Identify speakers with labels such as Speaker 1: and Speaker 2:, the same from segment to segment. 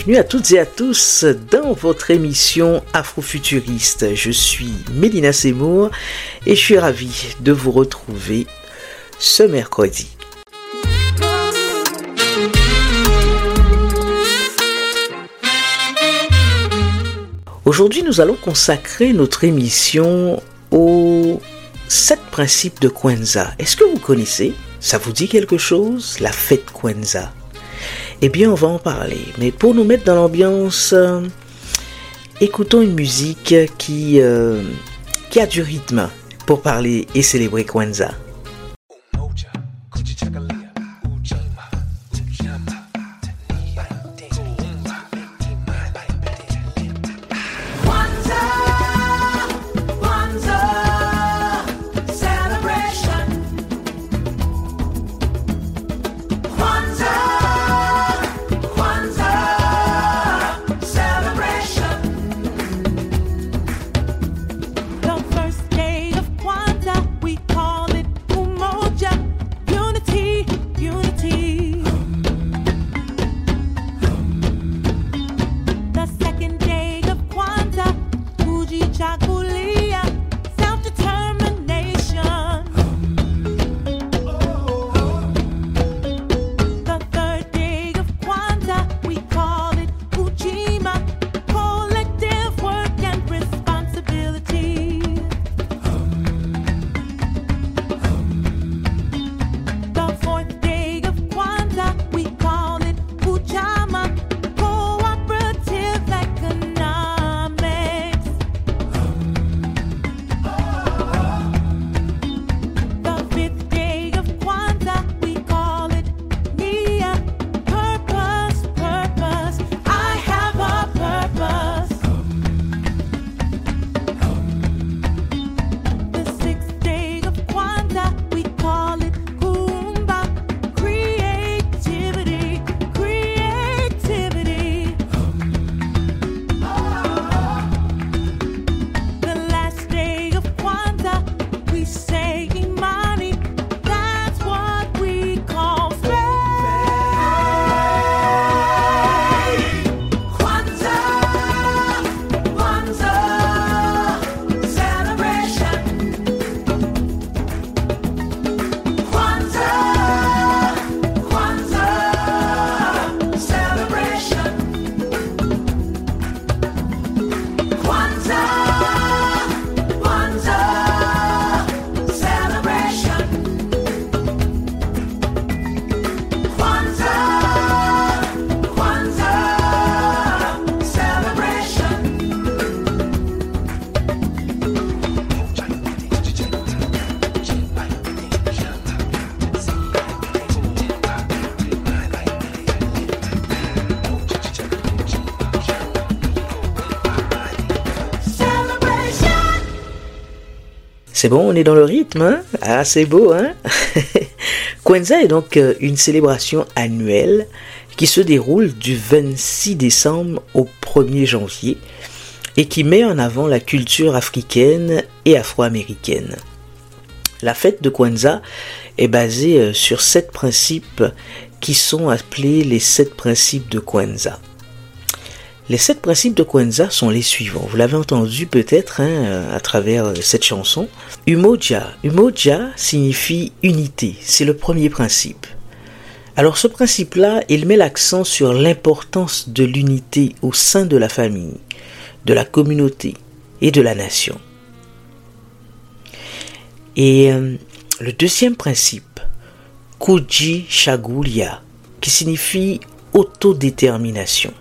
Speaker 1: Bienvenue à toutes et à tous dans votre émission Afrofuturiste. Je suis Mélina Seymour et je suis ravi de vous retrouver ce mercredi. Aujourd'hui, nous allons consacrer notre émission aux sept principes de Kwanzaa. Est-ce que vous connaissez? Ça vous dit quelque chose? La fête Kwanzaa? Eh bien, on va en parler. Mais pour nous mettre dans l'ambiance, euh, écoutons une musique qui, euh, qui a du rythme pour parler et célébrer Kwanzaa. C'est bon, on est dans le rythme, hein? Ah, c'est beau, hein? Kwanzaa est donc euh, une célébration annuelle qui se déroule du 26 décembre au 1er janvier et qui met en avant la culture africaine et afro-américaine. La fête de Kwanzaa est basée euh, sur sept principes qui sont appelés les sept principes de Kwanzaa. Les sept principes de Kwanzaa sont les suivants. Vous l'avez entendu peut-être hein, à travers euh, cette chanson. Umoja. Umoja signifie unité. C'est le premier principe. Alors ce principe-là, il met l'accent sur l'importance de l'unité au sein de la famille, de la communauté et de la nation. Et euh, le deuxième principe, Kuji Shagulia, qui signifie autodétermination.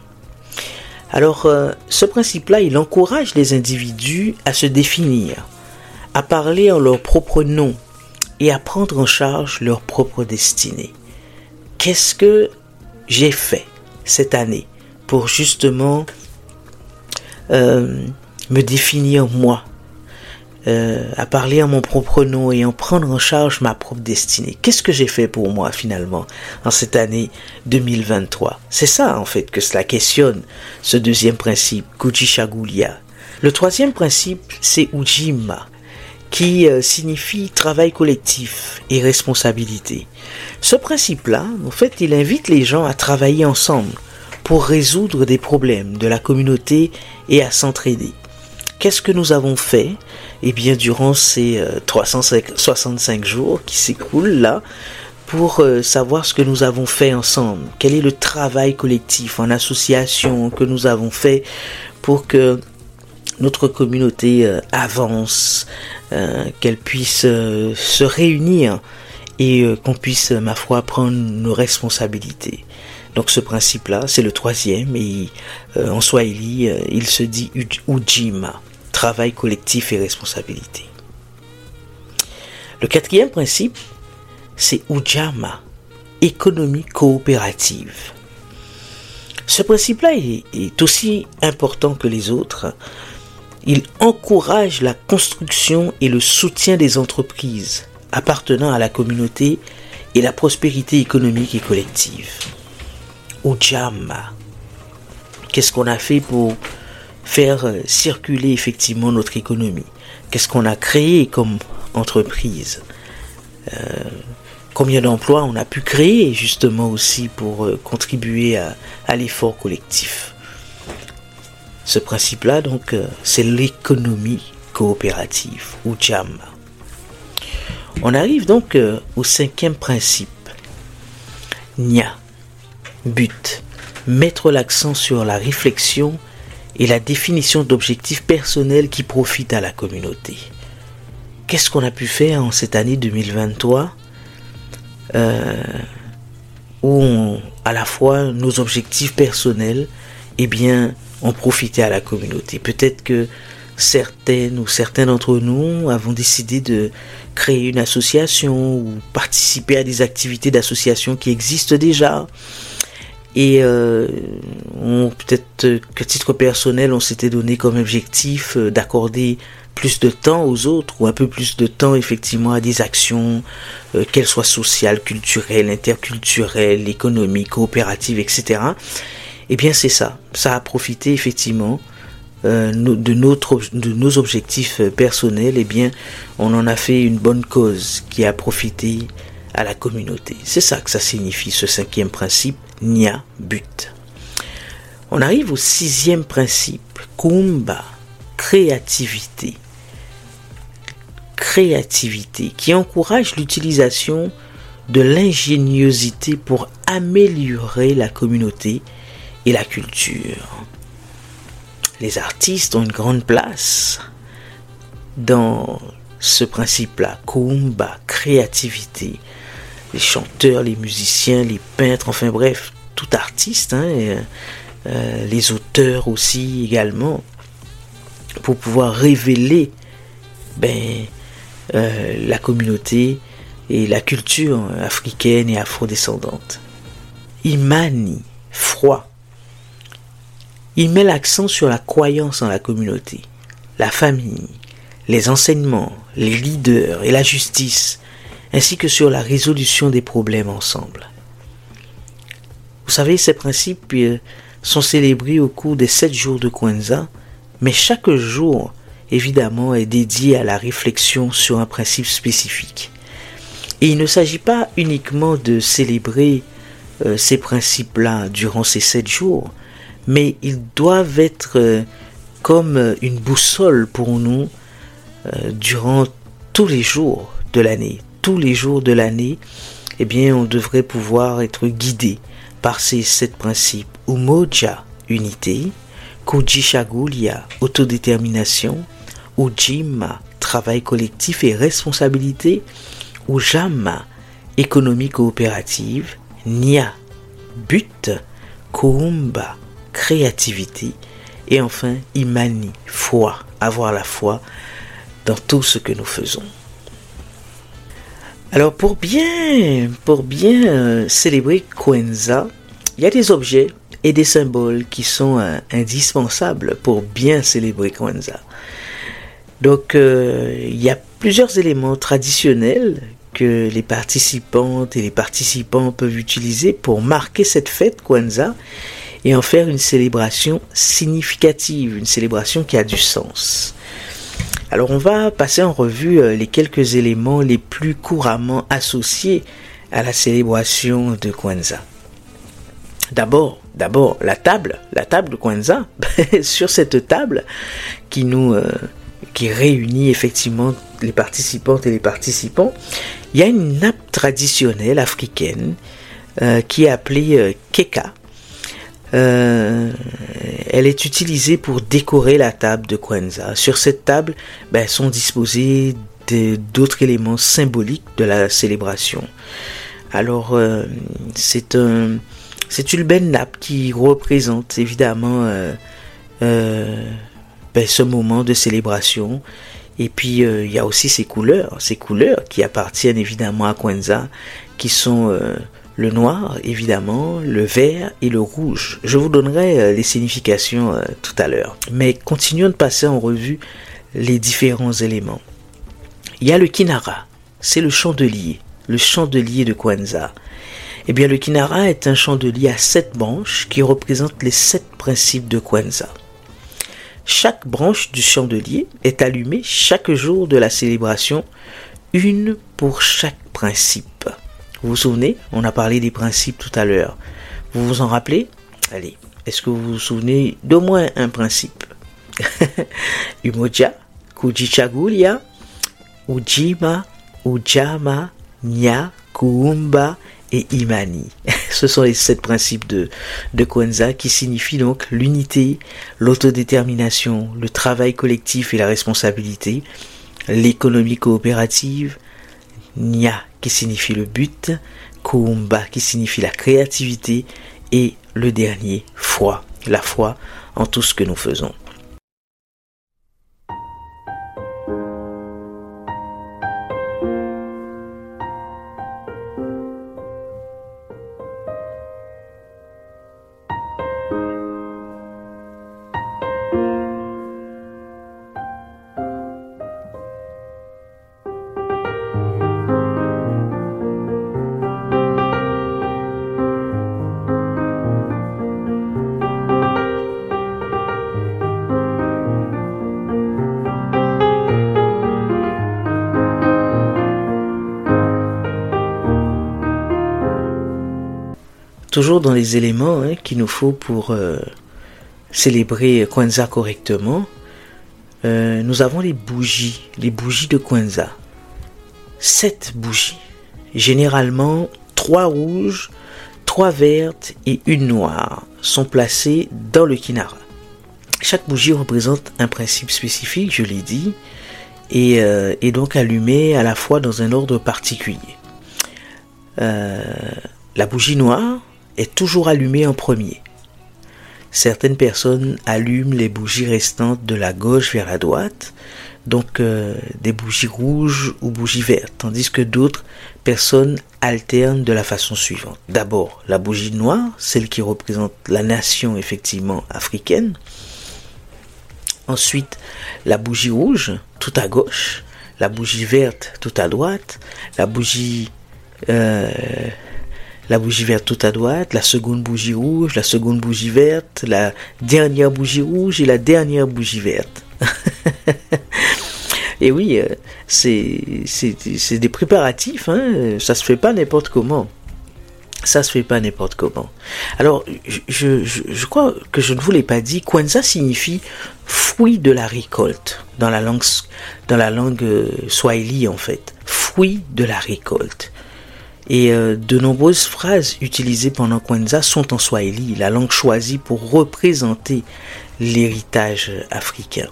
Speaker 1: Alors, euh, ce principe-là, il encourage les individus à se définir, à parler en leur propre nom et à prendre en charge leur propre destinée. Qu'est-ce que j'ai fait cette année pour justement euh, me définir moi euh, à parler en mon propre nom et en prendre en charge ma propre destinée. Qu'est-ce que j'ai fait pour moi finalement en cette année 2023 C'est ça en fait que cela questionne ce deuxième principe, Kujishagulia. Le troisième principe, c'est Ujima, qui euh, signifie travail collectif et responsabilité. Ce principe-là, en fait, il invite les gens à travailler ensemble pour résoudre des problèmes de la communauté et à s'entraider. Qu'est-ce que nous avons fait Eh bien, durant ces 365 jours qui s'écoulent là, pour savoir ce que nous avons fait ensemble. Quel est le travail collectif en association que nous avons fait pour que notre communauté euh, avance, euh, qu'elle puisse euh, se réunir et qu'on puisse, ma foi, prendre nos responsabilités. Donc ce principe-là, c'est le troisième, et en Swahili, il se dit Ujima, travail collectif et responsabilité. Le quatrième principe, c'est Ujama, économie coopérative. Ce principe-là est, aussi important que les autres il encourage la construction et le soutien des entreprises appartenant à la communauté et la prospérité économique et collective. Ujama. Qu'est-ce qu'on a fait pour faire circuler effectivement notre économie Qu'est-ce qu'on a créé comme entreprise? Euh, Combien d'emplois on a pu créer justement aussi pour euh, contribuer à l'effort collectif? Ce principe-là, donc, euh, c'est l'économie coopérative, ou JAM. On arrive donc euh, au cinquième principe. Nia. But. Mettre l'accent sur la réflexion et la définition d'objectifs personnels qui profitent à la communauté. Qu'est-ce qu'on a pu faire en cette année 2023 euh, où à la fois nos objectifs personnels, eh bien, ont profité à la communauté? Peut-être que certaines ou certains d'entre nous avons décidé de créer une association ou participer à des activités d'association qui existent déjà. Et euh, peut-être qu'à titre personnel, on s'était donné comme objectif euh, d'accorder plus de temps aux autres ou un peu plus de temps effectivement à des actions, euh, qu'elles soient sociales, culturelles, interculturelles, économiques, coopératives, etc eh bien c'est ça. Ça a profité effectivement euh, de, notre, de nos objectifs euh, personnels. Eh bien, on en a fait une bonne cause qui a profité à la communauté. C'est ça que ça signifie, ce cinquième principe, Nia but. On arrive au sixième principe, Kumba, créativité. Créativité qui encourage l'utilisation de l'ingéniosité pour améliorer la communauté et la culture. Les artistes ont une grande place dans ce principe-là, Kumba, créativité. Les chanteurs, les musiciens, les peintres, enfin bref, tout artiste, hein, euh, les auteurs aussi également, pour pouvoir révéler ben, euh, la communauté et la culture africaine et afrodescendante. Imani, froid, il met l'accent sur la croyance en la communauté, la famille, les enseignements, les leaders et la justice, ainsi que sur la résolution des problèmes ensemble. Vous savez, ces principes euh, sont célébrés au cours des sept jours de Kwanzaa, mais chaque jour, évidemment, est dédié à la réflexion sur un principe spécifique. Et il ne s'agit pas uniquement de célébrer euh, ces principes-là durant ces sept jours, mais ils doivent être euh, comme une boussole pour nous durant tous les jours de l'année. Tous les jours de l'année, eh bien, on devrait pouvoir être guidé par ces sept principes. Umoja, unité. Kujishagulia, autodétermination. Ujima, travail collectif et responsabilité. Ujama, économie coopérative. Nia, but. Kuumba, créativité et enfin imani, foi, avoir la foi dans tout ce que nous faisons. Alors pour bien, euh, célébrer Kwenza, il y a des objets et des symboles qui sont euh, indispensables pour bien célébrer Kwenza. Donc euh, il y a plusieurs éléments traditionnels que les participantes et les participants peuvent utiliser pour marquer cette fête Kwanzaa et en faire une célébration significative, une célébration qui a du sens. Alors on va passer en revue euh, les quelques éléments les plus couramment associés à la célébration de Kwanzaa. D'abord, d'abord la table, la table de Kwanzaa. Sur cette table qui nous euh, qui réunit effectivement les participantes et les participants, il y a une nappe traditionnelle africaine euh, qui est appelée keka. Elle est utilisée pour décorer la table de Kwanzaa. Sur cette table ben, sont disposés d'autres éléments symboliques de la célébration. Alors, c'est un, une belle nappe qui représente évidemment euh, euh, ben, ce moment de célébration. Et puis euh, il y a aussi ces couleurs, ces couleurs qui appartiennent évidemment à Kwanzaa, qui sont le noir évidemment, le vert et le rouge. Je vous donnerai les significations tout à l'heure. Mais continuons de passer en revue les différents éléments. Il y a le kinara, c'est le chandelier, le chandelier de Kwanzaa. Eh bien, le Kinara est un chandelier à sept branches qui représente les sept principes de Kwanzaa. Chaque branche du chandelier est allumée chaque jour de la célébration, une pour chaque principe. Vous vous souvenez? On a parlé des principes tout à l'heure. Vous vous en rappelez? Allez, est-ce que vous vous souvenez d'au moins un principe? Umoja, Kujichagulia, Ujima, Ujama, Nya, Kuumba et Imani. Ce sont les sept principes de, de qui signifient donc l'unité, l'autodétermination, le travail collectif et la responsabilité, l'économie coopérative, Nya qui signifie le but, Kuumba qui signifie la créativité et le dernier, foi, la foi en tout ce que nous faisons. Toujours dans les éléments hein, qu'il nous faut pour euh, célébrer Kwanzaa correctement, euh, nous avons les bougies, les bougies de Kwanzaa. Sept bougies. Généralement, trois rouges, trois vertes et une noire sont placées dans le kinara. Chaque bougie représente un principe spécifique, je l'ai dit, et, euh, donc allumée à la fois dans un ordre particulier. la bougie noire est toujours allumé en premier. Certaines personnes allument les bougies restantes de la gauche vers la droite, donc euh, des bougies rouges ou bougies vertes, tandis que d'autres personnes alternent de la façon suivante. D'abord, la bougie noire, celle qui représente la nation effectivement africaine. Ensuite, la bougie rouge, tout à gauche. La bougie verte, tout à droite. La bougie euh, la bougie verte tout à droite, la seconde bougie rouge, la seconde bougie verte, la dernière bougie rouge et la dernière bougie verte. et oui, euh, c'est des préparatifs, hein, ça se fait pas n'importe comment. Ça se fait pas n'importe comment. Alors, je, je, crois que je ne vous l'ai pas dit, Kwanzaa signifie fruit de la récolte dans la langue, dans la langue euh, swahili en fait. Fruit de la récolte. Et euh, de nombreuses phrases utilisées pendant Kwanzaa sont en Swahili, la langue choisie pour représenter l'héritage africain.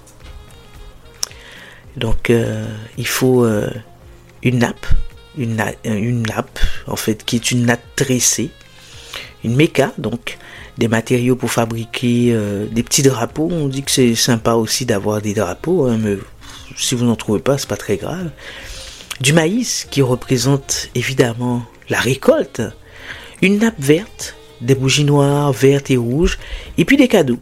Speaker 1: Donc euh, il faut euh, une nappe, une, une, nappe en fait qui est une nappe tressée, une méca donc des matériaux pour fabriquer des petits drapeaux. On dit que c'est sympa aussi d'avoir des drapeaux, hein, mais si vous n'en trouvez pas, c'est pas très grave du maïs qui représente évidemment la récolte, une nappe verte, des bougies noires, vertes et rouges, et puis des cadeaux.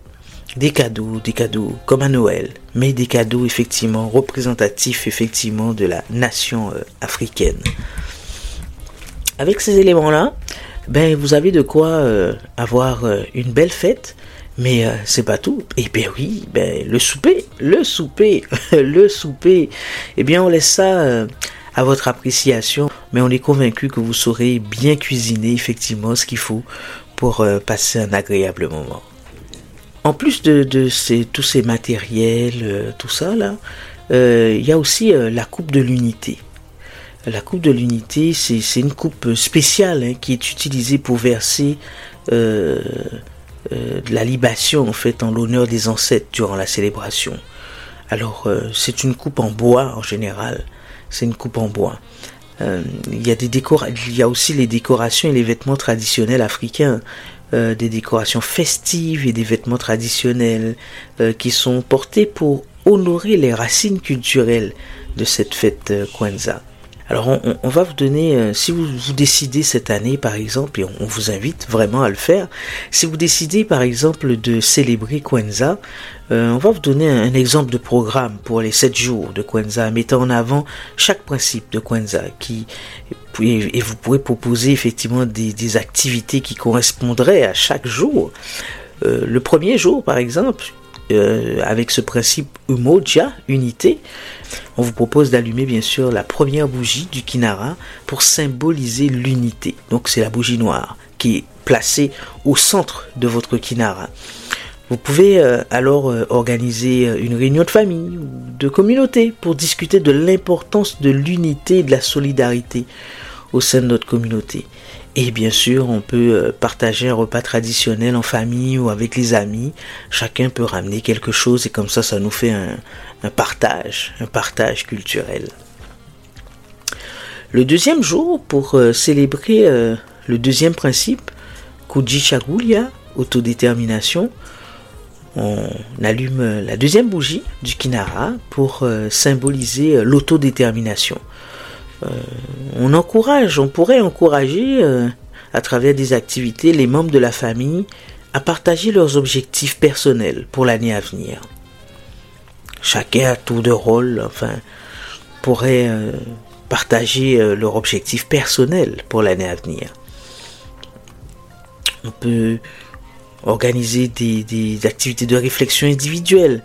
Speaker 1: Des cadeaux, des cadeaux comme à Noël, mais des cadeaux effectivement représentatifs effectivement de la nation euh, africaine. Avec ces éléments-là, ben vous avez de quoi euh, avoir euh, une belle fête, mais c'est pas tout. Et eh bien oui, ben le souper, le souper, le souper. Eh bien on laisse ça à votre appréciation, mais on est convaincu que vous saurez bien cuisiner effectivement ce qu'il faut pour passer un agréable moment. En plus de, ces, tous ces matériels, tout ça là, il y a aussi la coupe de l'unité. La coupe de l'unité, c'est une coupe spéciale hein, qui est utilisée pour verser euh, euh, de la libation en fait en l'honneur des ancêtres durant la célébration. Alors euh, c'est une coupe en bois en général. C'est une coupe en bois. il y a des il y a aussi les décorations et les vêtements traditionnels africains. des décorations festives et des vêtements traditionnels qui sont portés pour honorer les racines culturelles de cette fête Kwanzaa. Alors on, va vous donner, euh, si vous, vous, décidez cette année par exemple, et on, vous invite vraiment à le faire, si vous décidez par exemple de célébrer Kwanzaa, euh, on va vous donner un, exemple de programme pour les 7 jours de Kwanzaa, mettant en avant chaque principe de Kwanzaa, qui, et, vous pourrez proposer effectivement des, activités qui correspondraient à chaque jour. Euh, le premier jour par exemple, avec ce principe Umoja, unité, on vous propose d'allumer bien sûr la première bougie du Kinara pour symboliser l'unité. Donc c'est la bougie noire qui est placée au centre de votre Kinara. Vous pouvez euh, alors euh, organiser euh, une réunion de famille ou de communauté pour discuter de l'importance de l'unité et de la solidarité au sein de notre communauté. Et bien sûr, on peut partager un repas traditionnel en famille ou avec les amis. Chacun peut ramener quelque chose et comme ça, ça nous fait un, partage, un partage culturel. Le deuxième jour, pour célébrer le deuxième principe, Kujichagulia, autodétermination, on allume la deuxième bougie du Kinara pour euh, symboliser l'autodétermination. on encourage, on pourrait encourager à travers des activités les membres de la famille à partager leurs objectifs personnels pour l'année à venir chacun à tour de rôle, enfin, pourrait euh, partager euh, leur objectif personnel pour l'année à venir. On peut organiser des, activités de réflexion individuelle,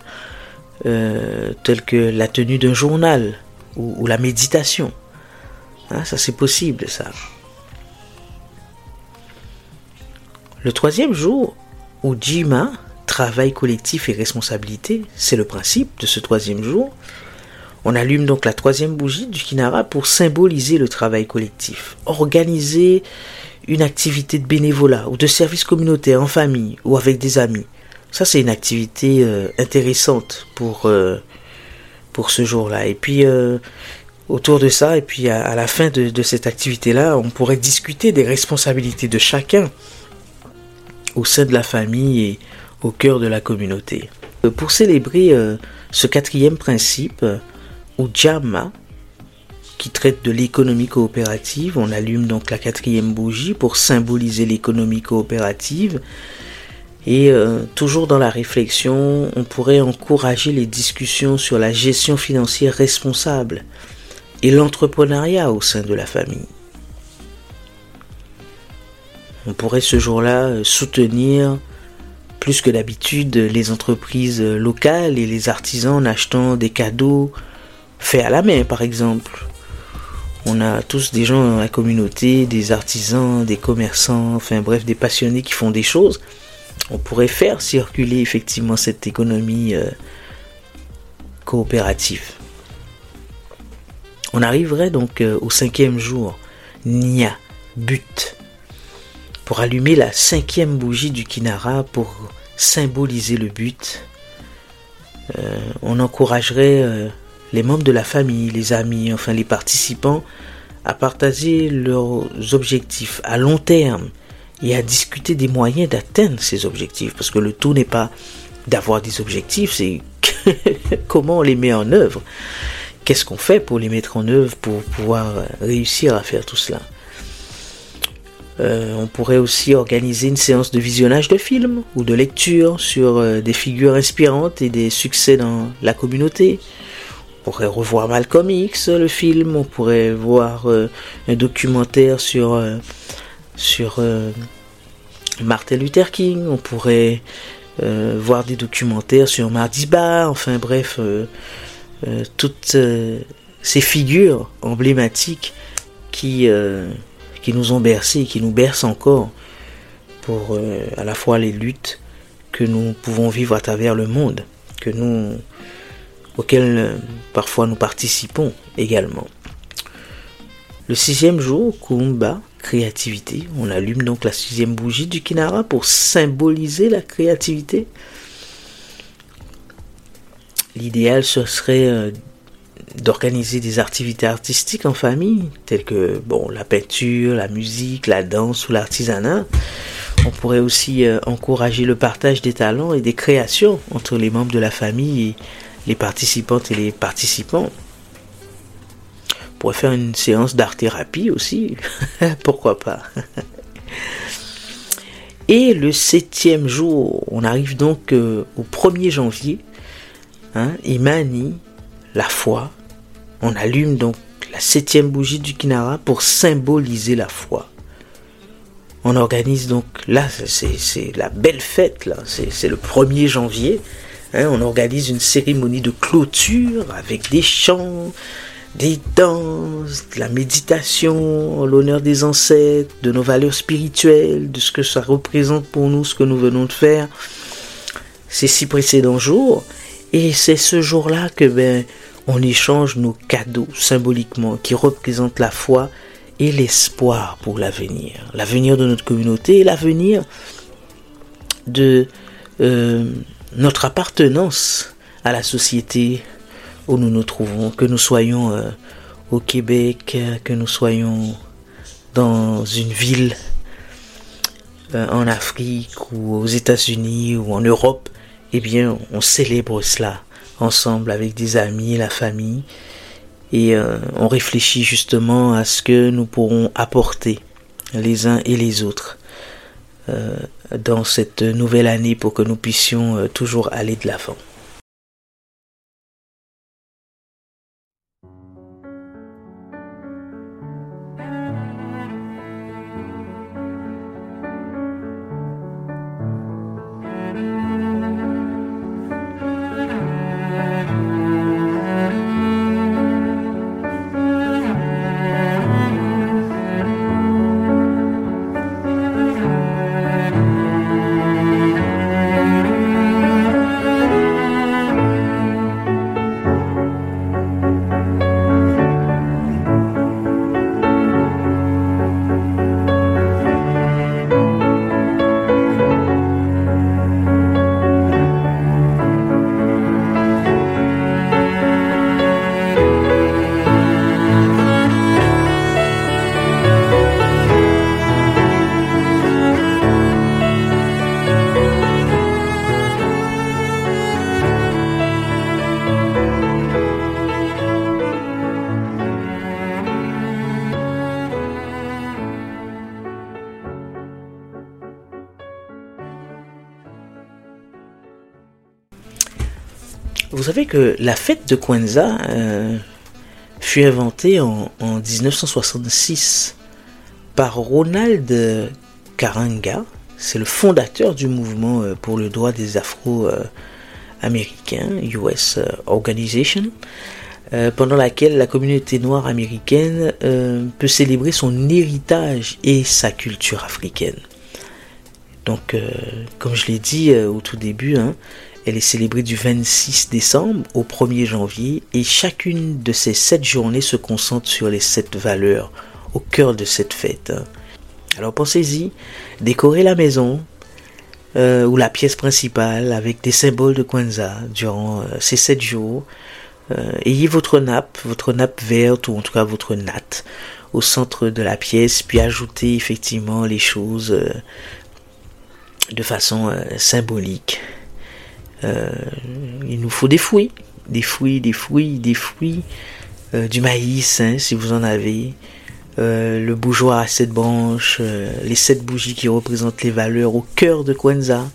Speaker 1: euh, telles que la tenue d'un journal ou, la méditation. Hein, ça c'est possible, ça. Le troisième jour, où Jima travail collectif et responsabilité, c'est le principe de ce troisième jour. On allume donc la troisième bougie du Kinara pour symboliser le travail collectif. Organiser une activité de bénévolat ou de service communautaire en famille ou avec des amis. Ça, c'est une activité euh, intéressante pour, euh, pour ce jour-là. Et puis, euh, autour de ça, et puis à, la fin de, cette activité-là, on pourrait discuter des responsabilités de chacun au sein de la famille et au cœur de la communauté. Pour célébrer ce quatrième principe, ou Jama, qui traite de l'économie coopérative, on allume donc la quatrième bougie pour symboliser l'économie coopérative. Et euh, toujours dans la réflexion, on pourrait encourager les discussions sur la gestion financière responsable et l'entrepreneuriat au sein de la famille. On pourrait ce jour-là soutenir plus que d'habitude les entreprises locales et les artisans en achetant des cadeaux faits à la main par exemple. On a tous des gens dans la communauté, des artisans, des commerçants, enfin bref, des passionnés qui font des choses. On pourrait faire circuler effectivement cette économie euh, coopérative. On arriverait donc euh, au cinquième jour. Nia, but pour allumer la cinquième bougie du Kinara pour symboliser le but. Euh, on encouragerait les membres de la famille, les amis, enfin les participants à partager leurs objectifs à long terme et à discuter des moyens d'atteindre ces objectifs. Parce que le tout n'est pas d'avoir des objectifs, c'est comment on les met en œuvre. Qu'est-ce qu'on fait pour les mettre en œuvre, pour pouvoir réussir à faire tout cela? Euh, on pourrait aussi organiser une séance de visionnage de films ou de lecture sur euh, des figures inspirantes et des succès dans la communauté. On pourrait revoir Malcolm X, le film. On pourrait voir euh, un documentaire sur, sur Martin Luther King. On pourrait voir des documentaires sur Mardiba. Enfin bref, toutes ces figures emblématiques qui qui nous ont bercés, qui nous bercent encore, pour à la fois les luttes que nous pouvons vivre à travers le monde, que nous, auxquelles parfois nous participons également. Le sixième jour, Kumba, créativité. On allume donc la sixième bougie du Kinara pour symboliser la créativité. L'idéal, ce serait euh, d'organiser des activités artistiques en famille, telles que bon, la peinture, la musique, la danse ou l'artisanat. On pourrait aussi euh, encourager le partage des talents et des créations entre les membres de la famille les participantes et les participants. Pourrait faire une séance d'art-thérapie aussi, pourquoi pas? Et le septième jour, on arrive donc euh, au 1er janvier, hein, Imani, la foi. On allume donc la septième bougie du Kinara pour symboliser la foi. On organise donc, là, c'est la belle fête, là, c'est le 1er janvier. Hein, on organise une cérémonie de clôture avec des chants, des danses, de la méditation l'honneur des ancêtres, de nos valeurs spirituelles, de ce que ça représente pour nous, ce que nous venons de faire ces six précédents jours. Et c'est ce jour-là que ben, on échange nos cadeaux symboliquement qui représentent la foi et l'espoir pour l'avenir. L'avenir de notre communauté et l'avenir de euh, notre appartenance à la société où nous nous trouvons, que nous soyons euh, au Québec, que nous soyons dans une ville euh, en Afrique ou aux États-Unis ou en Europe, eh bien, on célèbre cela ensemble avec des amis, la famille, et euh, on réfléchit justement à ce que nous pourrons apporter les uns et les autres. euh, dans cette nouvelle année pour que nous puissions euh, toujours aller de l'avant. Vous savez que la fête de Kwanzaa euh, fut inventée en, 1966 par Ronald Karanga. C'est le fondateur du mouvement euh, pour le droit des Afro-Américains, US Organization, euh, pendant laquelle la communauté noire américaine peut célébrer son héritage et sa culture africaine. Donc, comme je l'ai dit au tout début, hein, elle est célébrée du 26 décembre au 1er janvier et chacune de ces sept journées se concentre sur les sept valeurs au cœur de cette fête. Alors pensez-y, décorez la maison euh, ou la pièce principale avec des symboles de Kwanzaa durant euh, ces sept jours. Euh, ayez votre nappe, votre nappe verte ou en tout cas votre natte au centre de la pièce, puis ajoutez effectivement les choses de façon symbolique. Euh, il nous faut des fruits, des fruits, des fruits, des fruits, euh, du maïs, hein, si vous en avez. Euh, le bougeoir à sept branches, les sept bougies qui représentent les valeurs au cœur de Kwanzaa.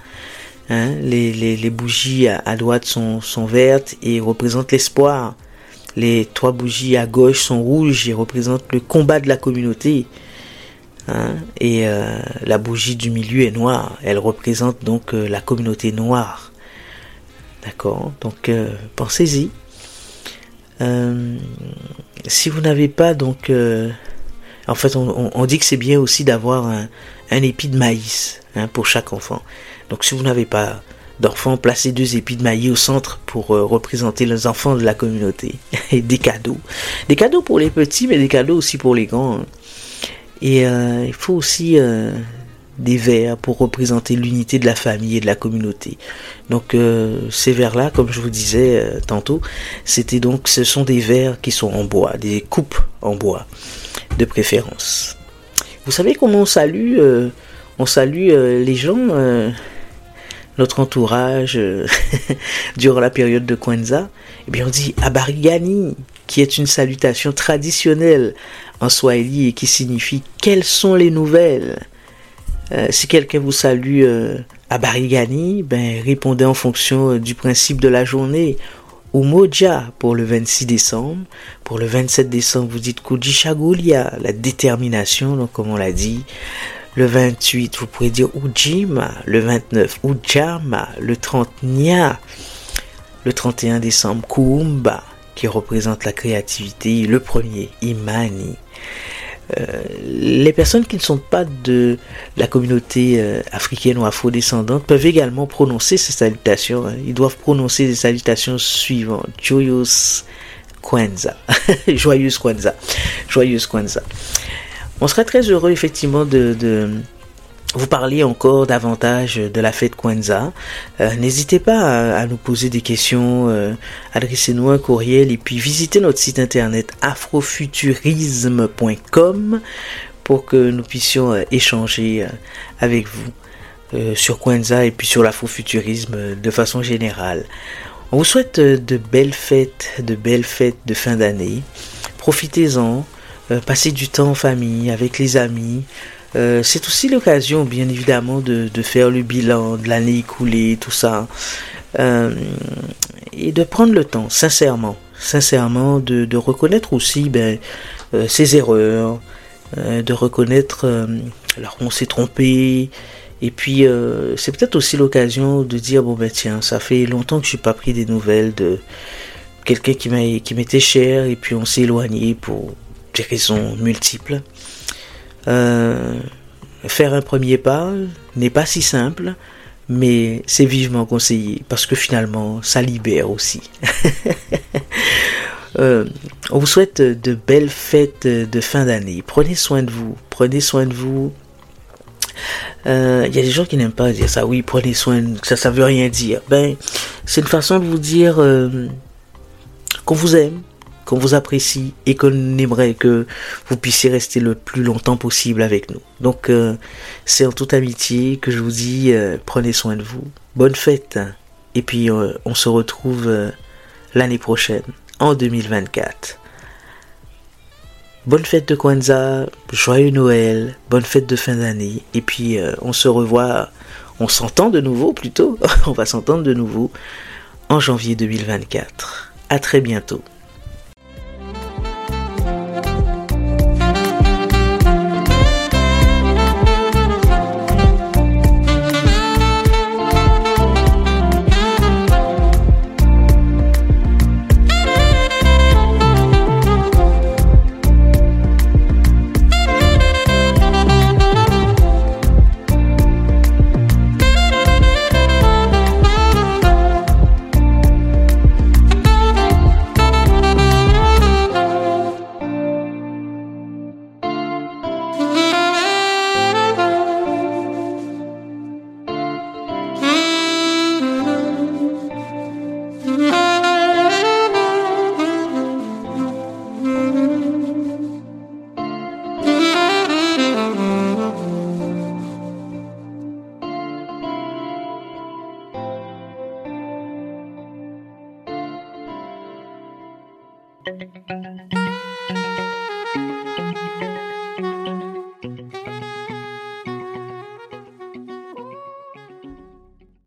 Speaker 1: Hein, les, les, bougies à, droite sont, sont vertes et représentent l'espoir. Les trois bougies à gauche sont rouges et représentent le combat de la communauté. Hein, et la bougie du milieu est noire. Elle représente donc la communauté noire. D'accord Donc euh, pensez-y. Euh, si vous n'avez pas donc euh, En fait, on, dit que c'est bien aussi d'avoir un, épi de maïs hein, pour chaque enfant. Donc si vous n'avez pas d'enfants, placez deux épis de maïs au centre pour représenter les enfants de la communauté. Et des cadeaux. Des cadeaux pour les petits, mais des cadeaux aussi pour les grands. Hein. Et il faut aussi des vers pour représenter l'unité de la famille et de la communauté. Donc euh, ces vers-là, comme je vous disais euh, tantôt, c'était donc ce sont des vers qui sont en bois, des coupes en bois de préférence. Vous savez comment on salue euh, On salue les gens, notre entourage durant la période de Kwanzaa? Eh bien on dit Abarigani, qui est une salutation traditionnelle en Swahili et qui signifie quelles sont les nouvelles? Euh, si quelqu'un vous salue euh, à Barigani, ben, répondez en fonction euh, du principe de la journée. Ou pour le 26 décembre. Pour le 27 décembre, vous dites Kujishagulia, la détermination, donc comme on l'a dit. Le 28, vous pourrez dire Ujima. Le 29, Ujama. Le 30, Nya. Le 31 décembre, Kuumba, qui représente la créativité. Le premier, Imani. Euh, les personnes qui ne sont pas de la communauté euh, africaine ou afro-descendante peuvent également prononcer ces salutations. Hein. Ils doivent prononcer les salutations suivantes. Joyous Kwanzaa. Joyeuse Kwanzaa. Joyeuse Kwanzaa. On serait très heureux effectivement de vous parliez encore davantage de la fête Kwanzaa, euh, n'hésitez pas à, nous poser des questions, euh, adressez-nous un courriel et puis visitez notre site internet afrofuturisme.com pour que nous puissions euh, échanger avec vous sur Kwanzaa et puis sur l'afrofuturisme de façon générale. On vous souhaite de belles fêtes, de belles fêtes de fin d'année. Profitez-en, passez du temps en famille, avec les amis. Euh, c'est aussi l'occasion, bien évidemment, de, faire le bilan de l'année écoulée, tout ça. Euh, et de prendre le temps, sincèrement, sincèrement, de, reconnaître aussi ben, euh, ses erreurs, de reconnaître alors on s'est trompé. Et puis, c'est peut-être aussi l'occasion de dire, bon ben tiens, ça fait longtemps que je n'ai pas pris des nouvelles de quelqu'un qui m'était cher, et puis on s'est éloigné pour des raisons multiples. Euh, faire un premier pas n'est pas si simple, mais c'est vivement conseillé parce que finalement, ça libère aussi. Euh, on vous souhaite de belles fêtes de fin d'année. Prenez soin de vous. Prenez soin de vous. Il euh, y a des gens qui n'aiment pas dire ça. Oui, prenez soin. Ça, ça veut rien dire. Ben, c'est une façon de vous dire qu'on vous aime, qu'on vous apprécie et qu'on aimerait que vous puissiez rester le plus longtemps possible avec nous. Donc euh, c'est en toute amitié que je vous dis euh, prenez soin de vous. Bonne fête et puis euh, on se retrouve l'année prochaine en 2024. Bonne fête de Kwanzaa, joyeux Noël, bonne fête de fin d'année et puis on se revoit, on s'entend de nouveau plutôt, on va s'entendre de nouveau en janvier 2024. À très bientôt.